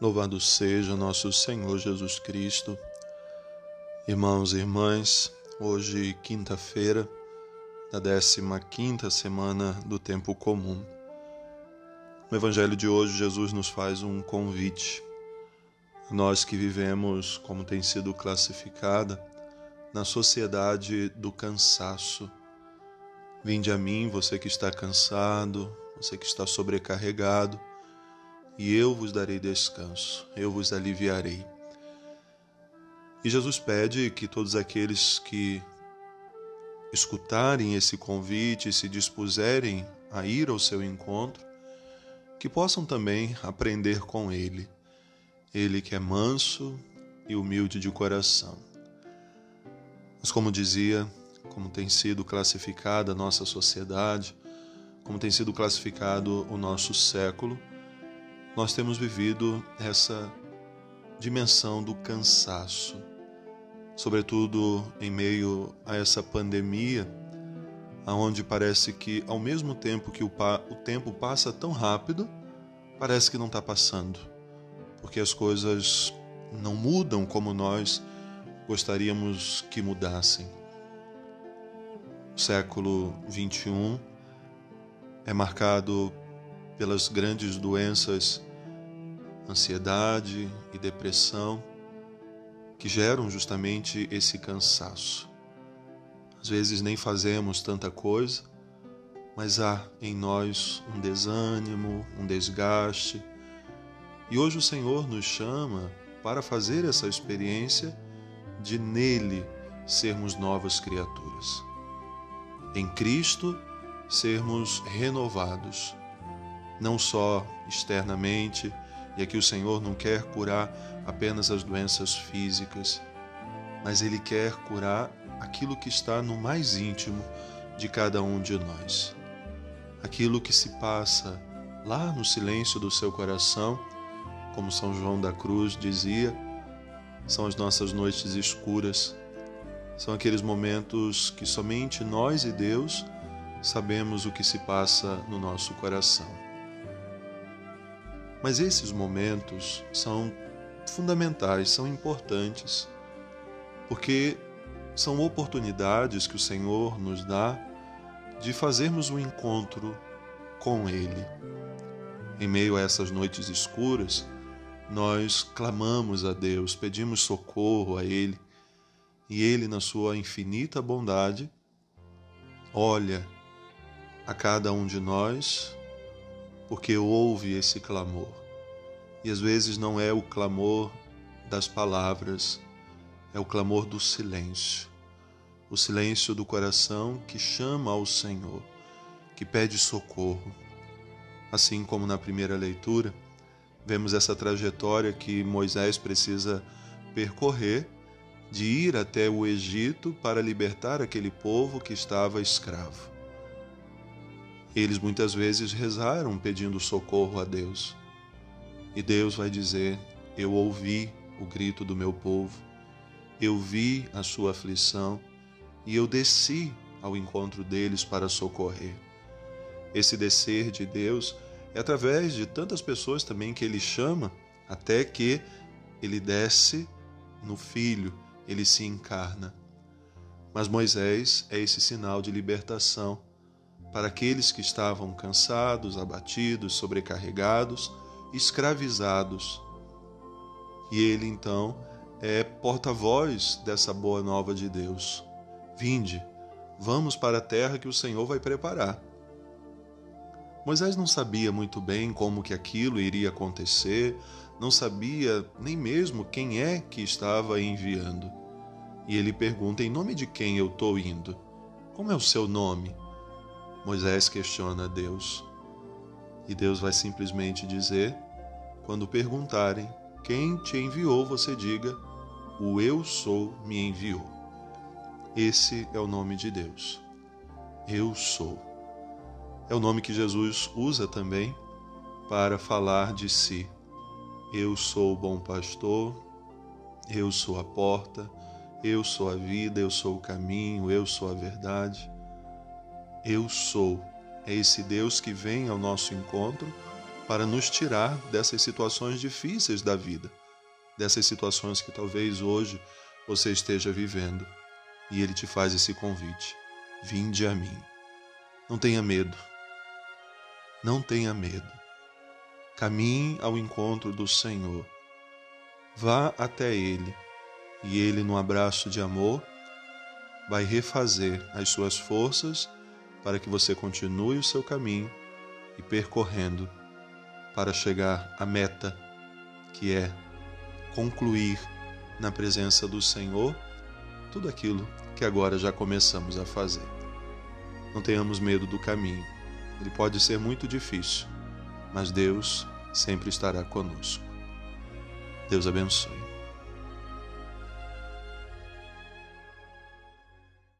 Louvado seja nosso Senhor Jesus Cristo. Irmãos e irmãs, hoje, quinta-feira, da 15 semana do tempo comum. No Evangelho de hoje, Jesus nos faz um convite. Nós que vivemos, como tem sido classificada, na sociedade do cansaço. Vinde a mim, você que está cansado, você que está sobrecarregado e eu vos darei descanso, eu vos aliviarei. E Jesus pede que todos aqueles que escutarem esse convite e se dispuserem a ir ao seu encontro, que possam também aprender com ele, ele que é manso e humilde de coração. Mas, como dizia, como tem sido classificada a nossa sociedade, como tem sido classificado o nosso século, nós temos vivido essa dimensão do cansaço, sobretudo em meio a essa pandemia, aonde parece que ao mesmo tempo que o, o tempo passa tão rápido, parece que não está passando, porque as coisas não mudam como nós gostaríamos que mudassem. O século 21 é marcado pelas grandes doenças, ansiedade e depressão, que geram justamente esse cansaço. Às vezes nem fazemos tanta coisa, mas há em nós um desânimo, um desgaste. E hoje o Senhor nos chama para fazer essa experiência de nele sermos novas criaturas. Em Cristo, sermos renovados não só externamente, e aqui o Senhor não quer curar apenas as doenças físicas, mas Ele quer curar aquilo que está no mais íntimo de cada um de nós. Aquilo que se passa lá no silêncio do seu coração, como São João da Cruz dizia, são as nossas noites escuras, são aqueles momentos que somente nós e Deus sabemos o que se passa no nosso coração. Mas esses momentos são fundamentais, são importantes, porque são oportunidades que o Senhor nos dá de fazermos um encontro com Ele. Em meio a essas noites escuras, nós clamamos a Deus, pedimos socorro a Ele, e Ele, na sua infinita bondade, olha a cada um de nós porque ouve esse clamor. E às vezes não é o clamor das palavras, é o clamor do silêncio. O silêncio do coração que chama ao Senhor, que pede socorro. Assim como na primeira leitura, vemos essa trajetória que Moisés precisa percorrer de ir até o Egito para libertar aquele povo que estava escravo. Eles muitas vezes rezaram pedindo socorro a Deus. E Deus vai dizer: Eu ouvi o grito do meu povo, eu vi a sua aflição e eu desci ao encontro deles para socorrer. Esse descer de Deus é através de tantas pessoas também que ele chama, até que ele desce no Filho, ele se encarna. Mas Moisés é esse sinal de libertação para aqueles que estavam cansados, abatidos, sobrecarregados, escravizados. E ele então é porta-voz dessa boa nova de Deus. Vinde, vamos para a terra que o Senhor vai preparar. Moisés não sabia muito bem como que aquilo iria acontecer, não sabia nem mesmo quem é que estava enviando. E ele pergunta: Em nome de quem eu estou indo? Como é o seu nome? Moisés questiona Deus e Deus vai simplesmente dizer: quando perguntarem quem te enviou, você diga: o Eu sou me enviou. Esse é o nome de Deus. Eu sou. É o nome que Jesus usa também para falar de si. Eu sou o bom pastor, eu sou a porta, eu sou a vida, eu sou o caminho, eu sou a verdade. Eu sou é esse Deus que vem ao nosso encontro para nos tirar dessas situações difíceis da vida, dessas situações que talvez hoje você esteja vivendo. E ele te faz esse convite: vinde a mim. Não tenha medo. Não tenha medo. Caminhe ao encontro do Senhor. Vá até Ele e Ele, no abraço de amor, vai refazer as suas forças para que você continue o seu caminho e percorrendo para chegar à meta, que é concluir na presença do Senhor tudo aquilo que agora já começamos a fazer. Não tenhamos medo do caminho. Ele pode ser muito difícil, mas Deus sempre estará conosco. Deus abençoe.